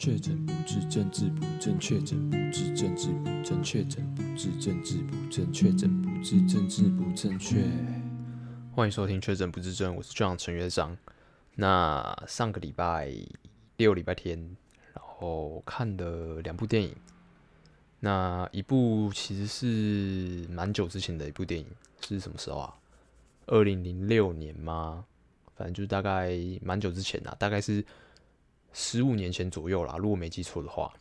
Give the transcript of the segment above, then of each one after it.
确诊不治，政治不正确；确诊不治，政治不正确；确诊不治，政治不正确；确诊不治，政治不正确。欢迎收听《确诊不治症》，我是队长陈月章。那上个礼拜六礼拜天，然后看了两部电影。那一部其实是蛮久之前的一部电影，是什么时候啊？二零零六年吗？反正就大概蛮久之前啦，大概是。十五年前左右啦，如果没记错的话，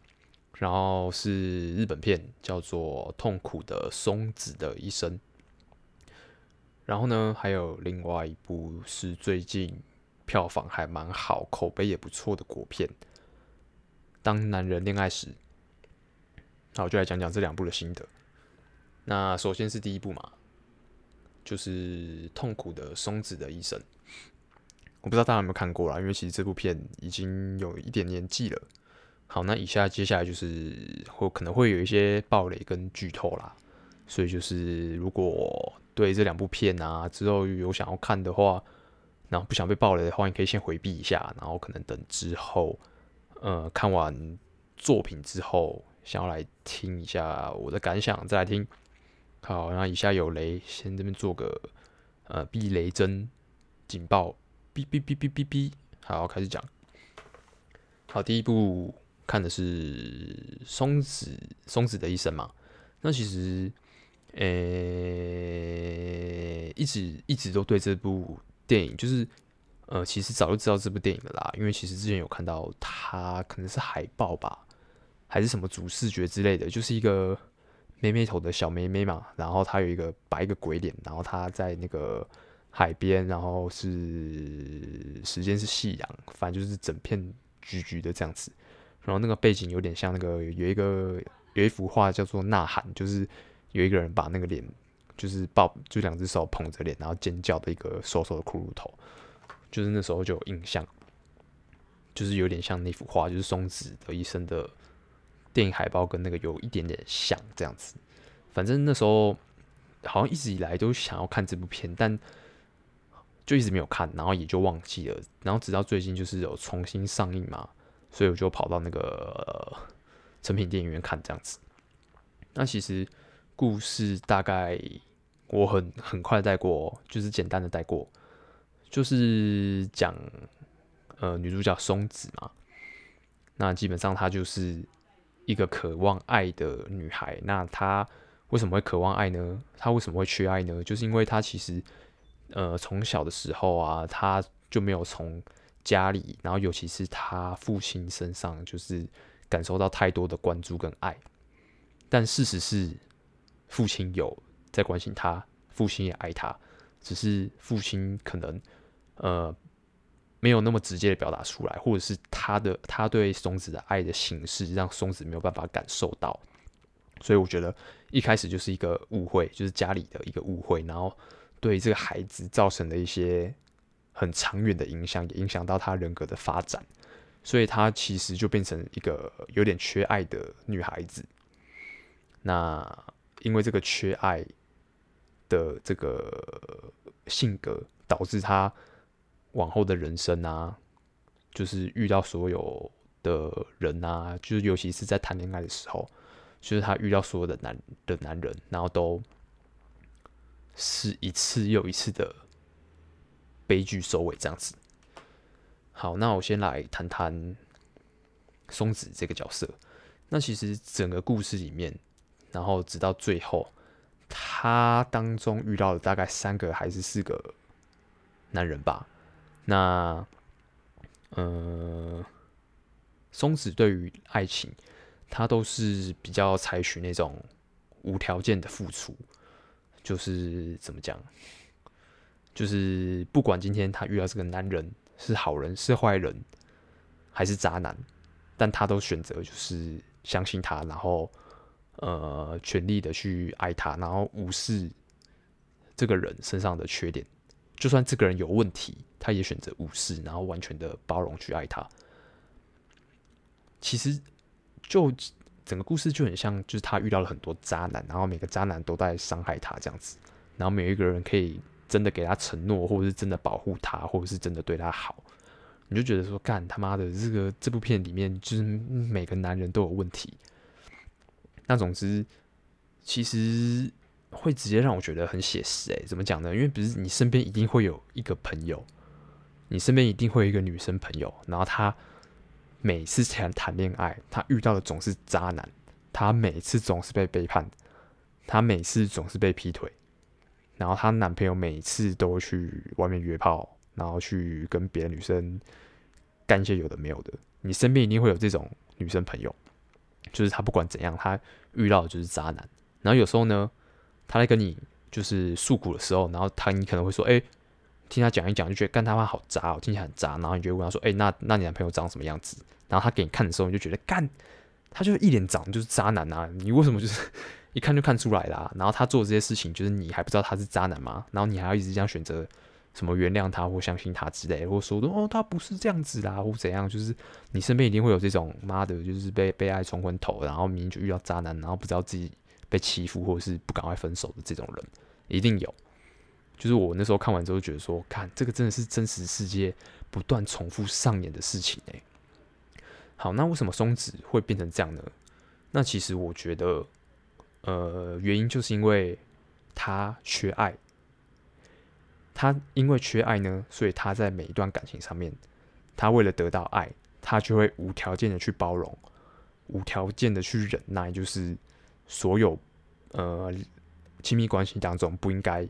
然后是日本片，叫做《痛苦的松子的一生》。然后呢，还有另外一部是最近票房还蛮好、口碑也不错的国片，《当男人恋爱时》。那我就来讲讲这两部的心得。那首先是第一部嘛，就是《痛苦的松子的一生》。我不知道大家有没有看过啦，因为其实这部片已经有一点年纪了。好，那以下接下来就是会可能会有一些暴雷跟剧透啦，所以就是如果对这两部片啊之后有想要看的话，然后不想被暴雷的话，你可以先回避一下，然后可能等之后呃看完作品之后，想要来听一下我的感想再来听。好，那以下有雷，先这边做个呃避雷针警报。哔哔哔哔哔哔，好，开始讲。好，第一部看的是松子松子的一生嘛。那其实，呃、一直一直都对这部电影，就是呃，其实早就知道这部电影的啦。因为其实之前有看到它可能是海报吧，还是什么主视觉之类的，就是一个妹妹头的小妹妹嘛。然后她有一个摆一个鬼脸，然后她在那个。海边，然后是时间是夕阳，反正就是整片橘橘的这样子。然后那个背景有点像那个有一个有一幅画叫做《呐喊》，就是有一个人把那个脸就是抱，就两只手捧着脸，然后尖叫的一个瘦瘦的骷髅头，就是那时候就有印象，就是有点像那幅画，就是松子的一生的电影海报跟那个有一点点像这样子。反正那时候好像一直以来都想要看这部片，但就一直没有看，然后也就忘记了，然后直到最近就是有重新上映嘛，所以我就跑到那个成品电影院看这样子。那其实故事大概我很很快带过，就是简单的带过，就是讲呃女主角松子嘛，那基本上她就是一个渴望爱的女孩。那她为什么会渴望爱呢？她为什么会缺爱呢？就是因为她其实。呃，从小的时候啊，他就没有从家里，然后尤其是他父亲身上，就是感受到太多的关注跟爱。但事实是，父亲有在关心他，父亲也爱他，只是父亲可能呃没有那么直接的表达出来，或者是他的他对松子的爱的形式让松子没有办法感受到。所以我觉得一开始就是一个误会，就是家里的一个误会，然后。对这个孩子造成了一些很长远的影响，也影响到他人格的发展，所以他其实就变成一个有点缺爱的女孩子。那因为这个缺爱的这个性格，导致他往后的人生啊，就是遇到所有的人啊，就是尤其是在谈恋爱的时候，就是他遇到所有的男的男人，然后都。是一次又一次的悲剧收尾，这样子。好，那我先来谈谈松子这个角色。那其实整个故事里面，然后直到最后，他当中遇到了大概三个还是四个男人吧。那，呃，松子对于爱情，他都是比较采取那种无条件的付出。就是怎么讲，就是不管今天他遇到这个男人是好人是坏人还是渣男，但他都选择就是相信他，然后呃全力的去爱他，然后无视这个人身上的缺点，就算这个人有问题，他也选择无视，然后完全的包容去爱他。其实就。整个故事就很像，就是他遇到了很多渣男，然后每个渣男都在伤害他这样子，然后没有一个人可以真的给他承诺，或者是真的保护他，或者是真的对他好。你就觉得说，干他妈的，这个这部片里面就是每个男人都有问题。那总之，其实会直接让我觉得很写实。诶，怎么讲呢？因为不是你身边一定会有一个朋友，你身边一定会有一个女生朋友，然后她每次谈谈恋爱，她遇到的总是渣男，她每次总是被背叛，她每次总是被劈腿。然后她男朋友每次都去外面约炮，然后去跟别的女生干一些有的没有的。你身边一定会有这种女生朋友，就是她不管怎样，她遇到的就是渣男。然后有时候呢，她在跟你就是诉苦的时候，然后她你可能会说：“哎，听他讲一讲，就觉得干他妈好渣哦，听起来很渣。”然后你就问他说：“哎，那那你男朋友长什么样子？”然后他给你看的时候，你就觉得干，他就是一脸长就是渣男啊！你为什么就是？一看就看出来啦、然后他做这些事情，就是你还不知道他是渣男吗？然后你还要一直这样选择什么原谅他或相信他之类的，或说哦他不是这样子啦，或怎样？就是你身边一定会有这种妈的，就是被被爱冲昏头，然后明明就遇到渣男，然后不知道自己被欺负或者是不赶快分手的这种人，一定有。就是我那时候看完之后觉得说，看这个真的是真实世界不断重复上演的事情哎。好，那为什么松子会变成这样呢？那其实我觉得。呃，原因就是因为他缺爱，他因为缺爱呢，所以他在每一段感情上面，他为了得到爱，他就会无条件的去包容，无条件的去忍耐，就是所有呃亲密关系当中不应该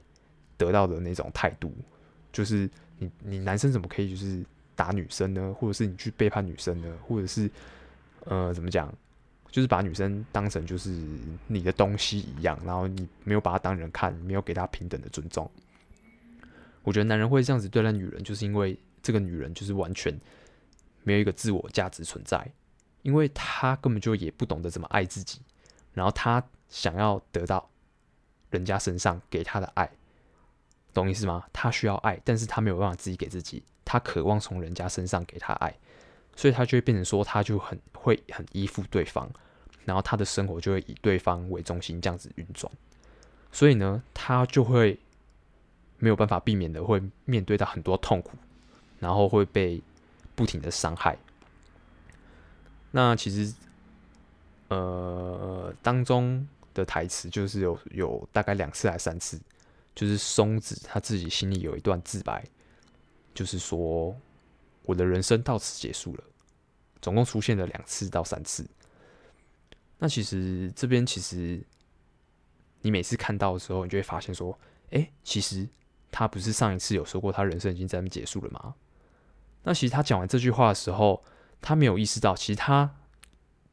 得到的那种态度，就是你你男生怎么可以就是打女生呢？或者是你去背叛女生呢？或者是呃怎么讲？就是把女生当成就是你的东西一样，然后你没有把她当人看，没有给她平等的尊重。我觉得男人会这样子对待女人，就是因为这个女人就是完全没有一个自我价值存在，因为她根本就也不懂得怎么爱自己，然后她想要得到人家身上给她的爱，懂意思吗？他需要爱，但是他没有办法自己给自己，他渴望从人家身上给他爱。所以他就会变成说，他就很会很依附对方，然后他的生活就会以对方为中心这样子运转。所以呢，他就会没有办法避免的会面对到很多痛苦，然后会被不停的伤害。那其实，呃，当中的台词就是有有大概两次还三次，就是松子他自己心里有一段自白，就是说。我的人生到此结束了，总共出现了两次到三次。那其实这边其实你每次看到的时候，你就会发现说，哎，其实他不是上一次有说过他人生已经在那边结束了吗？那其实他讲完这句话的时候，他没有意识到，其实他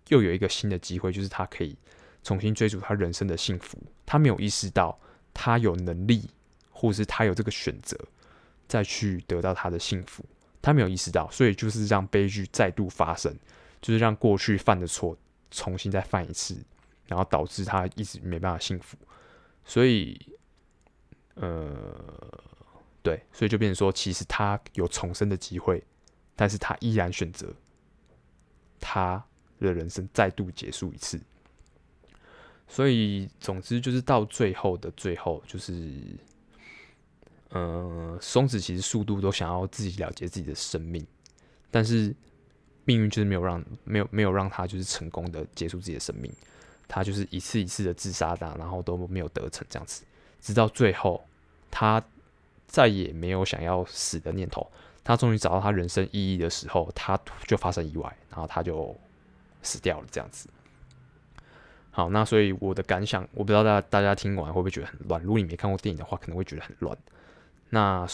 又有一个新的机会，就是他可以重新追逐他人生的幸福。他没有意识到，他有能力，或是他有这个选择，再去得到他的幸福。他没有意识到，所以就是让悲剧再度发生，就是让过去犯的错重新再犯一次，然后导致他一直没办法幸福。所以，呃，对，所以就变成说，其实他有重生的机会，但是他依然选择他的人生再度结束一次。所以，总之就是到最后的最后，就是。呃，松子其实速度都想要自己了结自己的生命，但是命运就是没有让没有没有让他就是成功的结束自己的生命，他就是一次一次的自杀的，然后都没有得逞这样子，直到最后他再也没有想要死的念头，他终于找到他人生意义的时候，他就发生意外，然后他就死掉了这样子。好，那所以我的感想，我不知道大家大家听完会不会觉得很乱？如果你没看过电影的话，可能会觉得很乱。那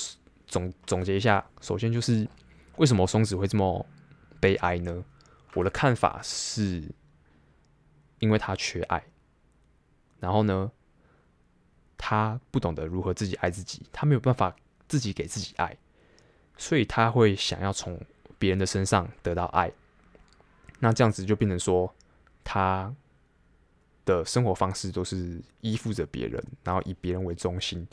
总总结一下，首先就是为什么松子会这么悲哀呢？我的看法是，因为他缺爱，然后呢，他不懂得如何自己爱自己，他没有办法自己给自己爱，所以他会想要从别人的身上得到爱。那这样子就变成说，他的生活方式都是依附着别人，然后以别人为中心。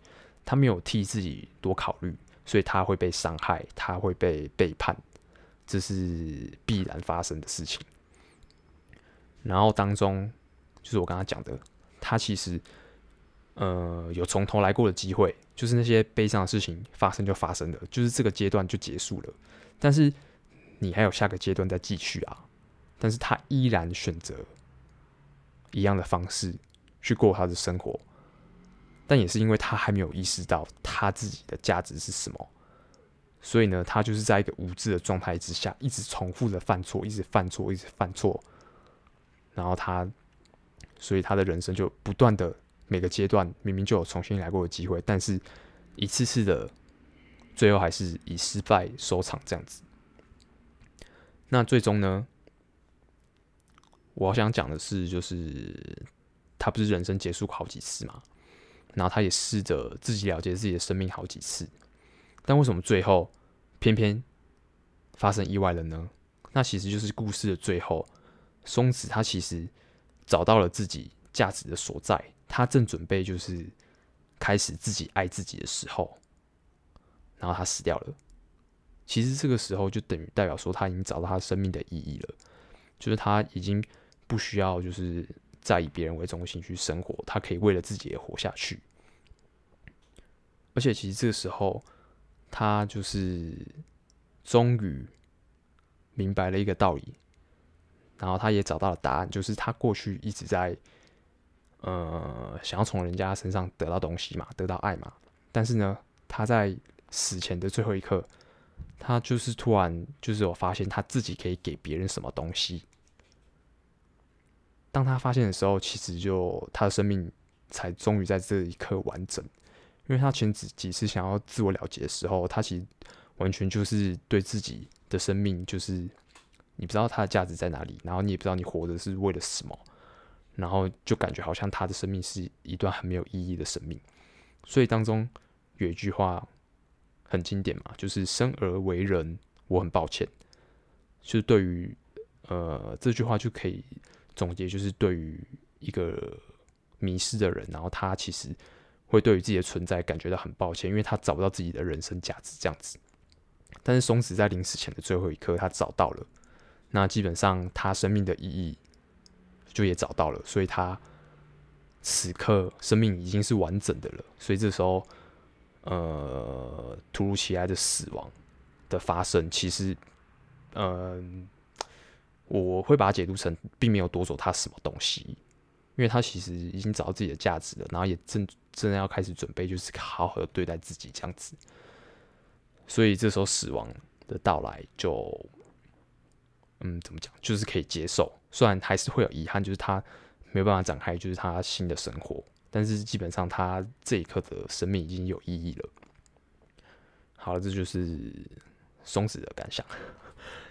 他没有替自己多考虑，所以他会被伤害，他会被背叛，这是必然发生的事情。然后当中，就是我刚刚讲的，他其实呃有从头来过的机会，就是那些悲伤的事情发生就发生了，就是这个阶段就结束了。但是你还有下个阶段再继续啊，但是他依然选择一样的方式去过他的生活，但也是因为他还没有意识到他自己的价值是什么，所以呢，他就是在一个无知的状态之下，一直重复的犯错，一直犯错，一直犯错，然后他，所以他的人生就不断的每个阶段明明就有重新来过的机会，但是一次次的最后还是以失败收场这样子。那最终呢？我想讲的是，就是他不是人生结束好几次嘛，然后他也试着自己了解自己的生命好几次，但为什么最后偏偏发生意外了呢？那其实就是故事的最后，松子他其实找到了自己价值的所在，他正准备就是开始自己爱自己的时候，然后他死掉了。其实这个时候就等于代表说他已经找到他生命的意义了，就是他已经不需要就是再以别人为中心去生活，他可以为了自己而活下去。而且其实这个时候他就是终于明白了一个道理，然后他也找到了答案，就是他过去一直在呃想要从人家身上得到东西嘛，得到爱嘛，但是呢，他在死前的最后一刻。他就是突然，就是有发现他自己可以给别人什么东西。当他发现的时候，其实就他的生命才终于在这一刻完整。因为他前几几次想要自我了结的时候，他其实完全就是对自己的生命，就是你不知道他的价值在哪里，然后你也不知道你活着是为了什么，然后就感觉好像他的生命是一段很没有意义的生命。所以当中有一句话。很经典嘛，就是生而为人，我很抱歉。就是对于呃这句话就可以总结，就是对于一个迷失的人，然后他其实会对于自己的存在感觉到很抱歉，因为他找不到自己的人生价值这样子。但是松子在临死前的最后一刻，他找到了，那基本上他生命的意义就也找到了，所以他此刻生命已经是完整的了，所以这时候。呃，突如其来的死亡的发生，其实，嗯、我会把它解读成并没有夺走他什么东西，因为他其实已经找到自己的价值了，然后也正正要开始准备，就是好好的对待自己这样子。所以这时候死亡的到来就，嗯，怎么讲，就是可以接受，虽然还是会有遗憾，就是他没有办法展开，就是他新的生活。但是基本上，他这一刻的生命已经有意义了。好了，这就是松子的感想，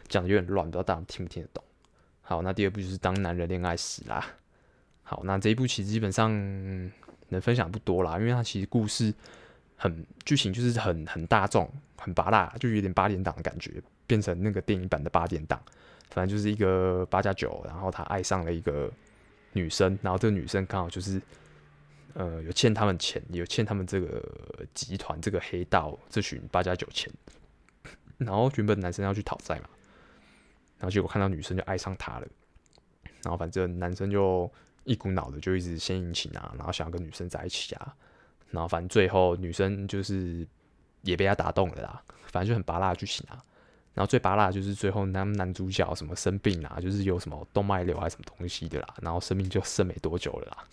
讲的有点乱，不知道大家听不听得懂。好，那第二部就是《当男人恋爱时》啦。好，那这一部其实基本上能分享不多啦，因为它其实故事很剧情就是很很大众、很拔辣，就有点八点档的感觉，变成那个电影版的八点档。反正就是一个八加九，然后他爱上了一个女生，然后这个女生刚好就是。呃，有欠他们钱，有欠他们这个集团、这个黑道这群八加九钱。然后原本男生要去讨债嘛，然后结果看到女生就爱上他了。然后反正男生就一股脑的就一直献殷勤啊，然后想要跟女生在一起啊。然后反正最后女生就是也被他打动了啦。反正就很芭乐剧情啊。然后最芭乐就是最后男男主角什么生病啊，就是有什么动脉瘤还是什么东西的啦，然后生命就剩没多久了啦。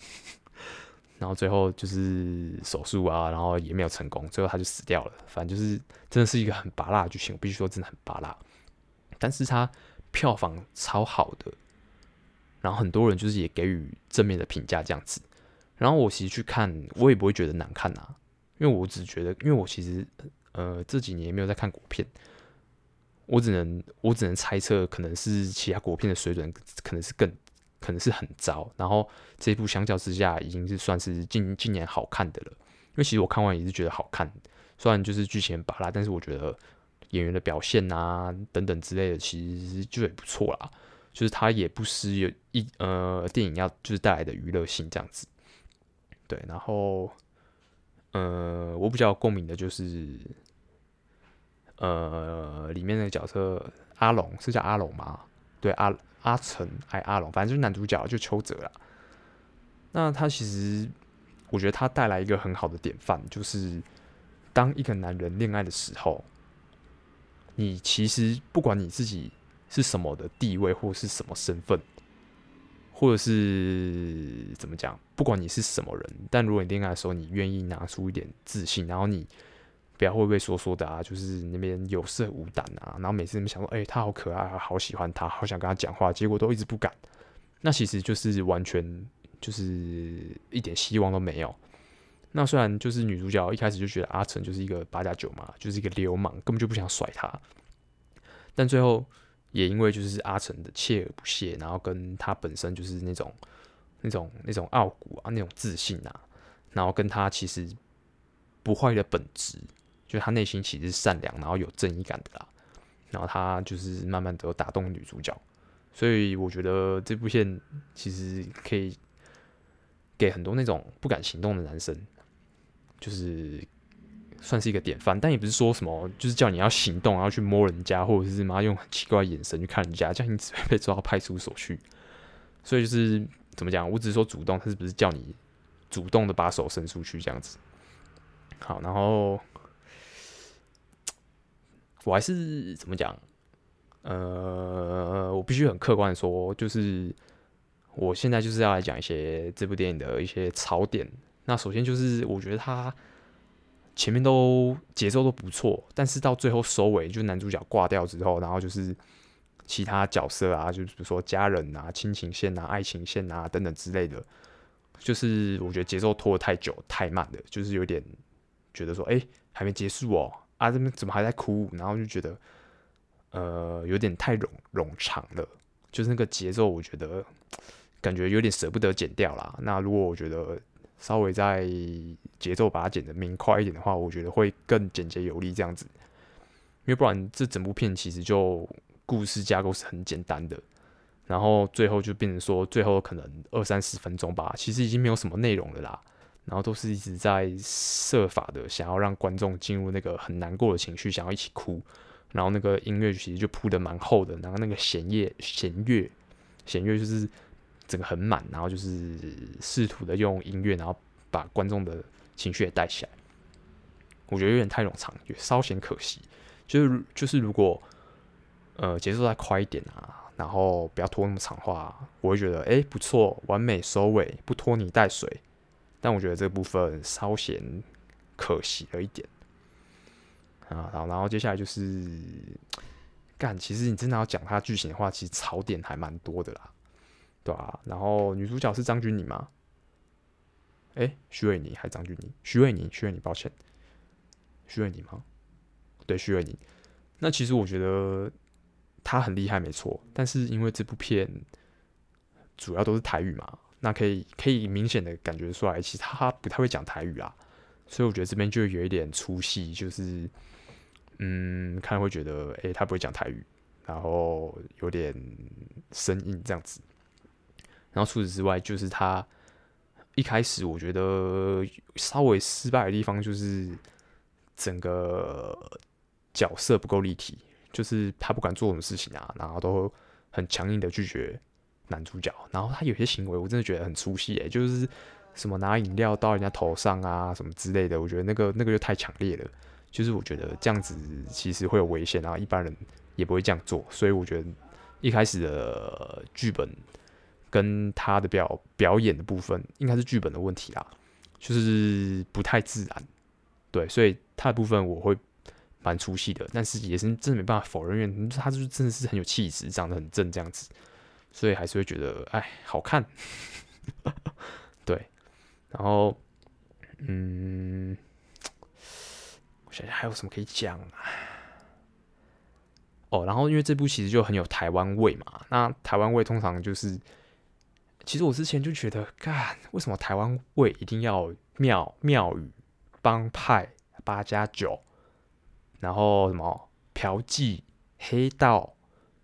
然后最后就是手术啊，然后也没有成功，最后他就死掉了。反正就是真的是一个很芭乐的剧情，我必须说真的很芭乐。但是他票房超好的，然后很多人就是也给予正面的评价这样子。然后我其实去看，我也不会觉得难看啊，因为我只觉得，因为我其实呃这几年没有在看国片，我只能我只能猜测，可能是其他国片的水准可能是更。可能是很糟，然后这部相较之下已经是算是近近年好看的了。因为其实我看完也是觉得好看，虽然就是剧情很芭乐，但是我觉得演员的表现啊等等之类的，其实就也不错啦。就是它也不失有一呃电影要就是带来的娱乐性这样子。对，然后呃我比较共鸣的就是呃里面那个角色阿龙是叫阿龙吗？对阿。阿成爱阿龙，反正就是男主角就邱泽啦。那他其实，我觉得他带来一个很好的典范，就是当一个男人恋爱的时候，你其实不管你自己是什么的地位或是什么身份，或者是怎么讲，不管你是什么人，但如果你恋爱的时候你愿意拿出一点自信，然后你不要畏畏缩缩的啊，就是那边有色无胆啊，然后每次你们想说，哎、他好可爱，好喜欢他，好想跟他讲话，结果都一直不敢，那其实就是完全就是一点希望都没有。那虽然就是女主角一开始就觉得阿成就是一个八加九嘛，就是一个流氓，根本就不想甩他。但最后也因为就是阿成的锲而不舍，然后跟他本身就是那种那种那种傲骨啊，那种自信啊，然后跟他其实不坏的本质，就他内心其实是善良，然后有正义感的啦。然后他就是慢慢的打动女主角，所以我觉得这部片其实可以给很多那种不敢行动的男生。就是算是一个典范，但也不是说什么，就是叫你要行动，然后去摸人家，或者是妈用很奇怪的眼神去看人家，这样你只会被抓到派出所去。所以就是怎么讲，我只是说主动，他是不是叫你主动的把手伸出去这样子？好，然后我还是怎么讲？呃，我必须很客观的说，就是我现在就是要来讲一些这部电影的一些槽点。那首先就是，我觉得他前面都节奏都不错，但是到最后收尾，就男主角挂掉之后，然后就是其他角色啊，就比如说家人啊、亲情线啊、爱情线啊等等之类的，就是我觉得节奏拖得太久、太慢了，就是有点觉得说，哎、还没结束哦，啊这边怎么还在哭？然后就觉得，呃，有点太冗冗长了，就是那个节奏，我觉得感觉有点舍不得剪掉啦。那如果我觉得。稍微在节奏把它剪得明快一点的话，我觉得会更简洁有力这样子。因为不然这整部片其实就故事架构是很简单的，然后最后就变成说最后可能二三十分钟吧，其实已经没有什么内容了啦。然后都是一直在设法的想要让观众进入那个很难过的情绪，想要一起哭。然后那个音乐其实就铺得蛮厚的，然后那个弦乐弦乐弦乐就是。整个很满，然后就是试图的用音乐，然后把观众的情绪也带起来。我觉得有点太冗长，也稍显可惜。就是就是，如果呃节奏再快一点啊，然后不要拖那么长话，我会觉得哎不错，完美收尾，不拖泥带水。但我觉得这部分稍显可惜了一点啊。好，然后接下来就是干，其实你真的要讲它剧情的话，其实槽点还蛮多的啦。对啊，然后女主角是张钧甯吗？哎，徐伟宁还是张钧甯？徐伟宁，徐伟宁，抱歉，徐伟宁吗？对，徐伟宁。那其实我觉得她很厉害，没错。但是因为这部片主要都是台语嘛，那可以可以明显的感觉出来，其实她不太会讲台语啊。所以我觉得这边就有一点出戏，就是嗯，看会觉得哎，她不会讲台语，然后有点生硬这样子。然后除此之外，就是他一开始我觉得稍微失败的地方，就是整个角色不够立体，就是他不管做什么事情啊，然后都很强硬的拒绝男主角。然后他有些行为，我真的觉得很粗细诶，就是什么拿饮料到人家头上啊，什么之类的，我觉得那个那个就太强烈了。就是我觉得这样子其实会有危险，然后一般人也不会这样做。所以我觉得一开始的剧本。跟他的表表演的部分，应该是剧本的问题啦，就是不太自然，对，所以他的部分我会蛮出戏的，但是也是真的没办法否认，因为他就是真的是很有气质，长得很正这样子，所以还是会觉得哎好看，对，然后嗯，我想想还有什么可以讲啊？哦，然后因为这部其实就很有台湾味嘛，那台湾味通常就是。其实我之前就觉得，干为什么台湾味一定要庙庙宇、帮派、八加九，然后什么嫖妓、黑道、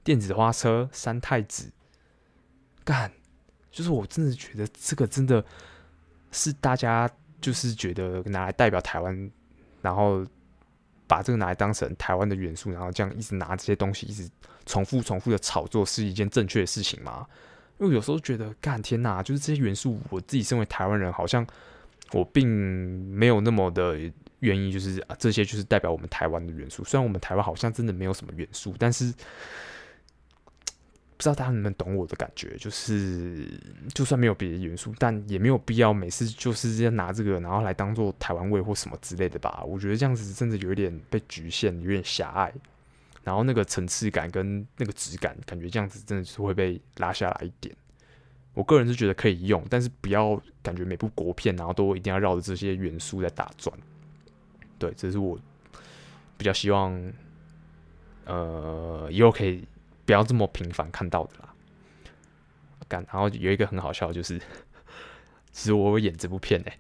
电子花车、三太子，干，就是我真的觉得这个真的是大家就是觉得拿来代表台湾，然后把这个拿来当成台湾的元素，然后这样一直拿这些东西一直重复重复的炒作，是一件正确的事情吗？因为有时候觉得，干天呐，就是这些元素，我自己身为台湾人，好像我并没有那么的愿意就是啊，这些就是代表我们台湾的元素。虽然我们台湾好像真的没有什么元素，但是不知道大家能不能懂我的感觉。就是就算没有别的元素，但也没有必要每次就是要拿这个然后来当做台湾味或什么之类的吧。我觉得这样子真的有一点被局限，有点狭隘。然后那个层次感跟那个质感，感觉这样子真的是会被拉下来一点。我个人是觉得可以用，但是不要感觉每部国片然后都一定要绕着这些元素在打转。对，这是我比较希望，呃，以后可以不要这么频繁看到的啦。干，然后有一个很好笑，就是其实我有演这部片哎，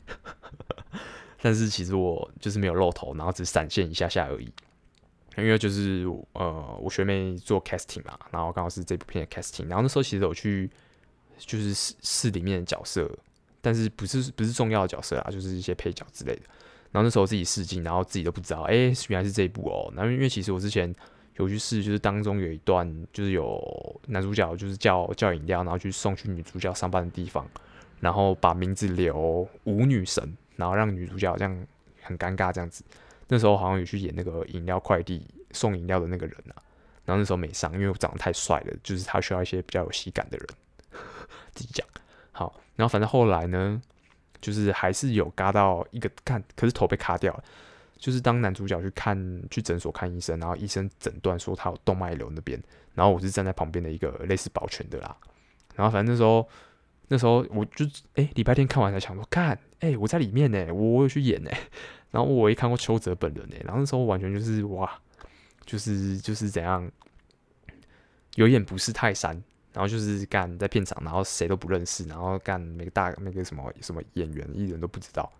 但是其实我就是没有露头，然后只闪现一下下而已。因为就是呃，我学妹做 casting 嘛，然后刚好是这部片的 casting，然后那时候其实我去就是试试里面的角色，但是不是不是重要的角色啊，就是一些配角之类的。然后那时候自己试镜，然后自己都不知道，哎，原来是这一部哦。然后因为其实我之前有去试，就是当中有一段，就是有男主角就是叫叫饮料，然后去送去女主角上班的地方，然后把名字留舞女神，然后让女主角这样很尴尬这样子。那时候好像有去演那个饮料快递送饮料的那个人啊，然后那时候没上，因为我长得太帅了，就是他需要一些比较有喜感的人。自己讲好，然后反正后来呢，就是还是有嘎到一个看，可是头被卡掉了。就是当男主角去看去诊所看医生，然后医生诊断说他有动脉瘤那边，然后我是站在旁边的一个类似保全的啦。然后反正那时候那时候我就哎礼拜天看完才想说，看哎我在里面呢，我我有去演呢。然后我一看过邱泽本人呢，然后那时候完全就是哇，就是就是怎样，有眼不识泰山，然后就是干在片场，然后谁都不认识，然后干每个大那个什么什么演员艺人都不知道，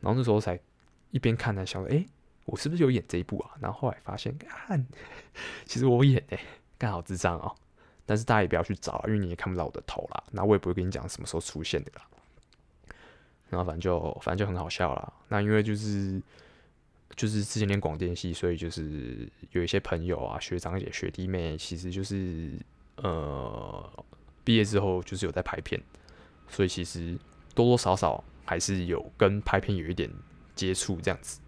然后那时候才一边看呢，想说，哎，我是不是有演这一部啊？然后后来发现，干，其实我演哎，干好智障哦，但是大家也不要去找，因为你也看不到我的头啦，那我也不会跟你讲什么时候出现的啦。然后反正就反正就很好笑啦。那因为就是就是之前练广电系，所以就是有一些朋友啊、学长姐、学弟妹，其实就是呃毕业之后就是有在拍片，所以其实多多少少还是有跟拍片有一点接触这样子。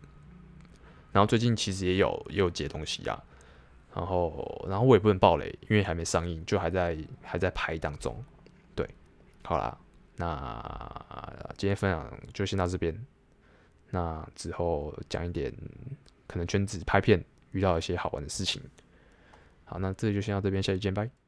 然后最近其实也有也有接东西啊，然后然后我也不能爆雷，因为还没上映，就还在还在拍当中。对，好啦。那今天分享就先到这边。那之后讲一点可能圈子拍片遇到一些好玩的事情。好，那这就先到这边，下期见，拜。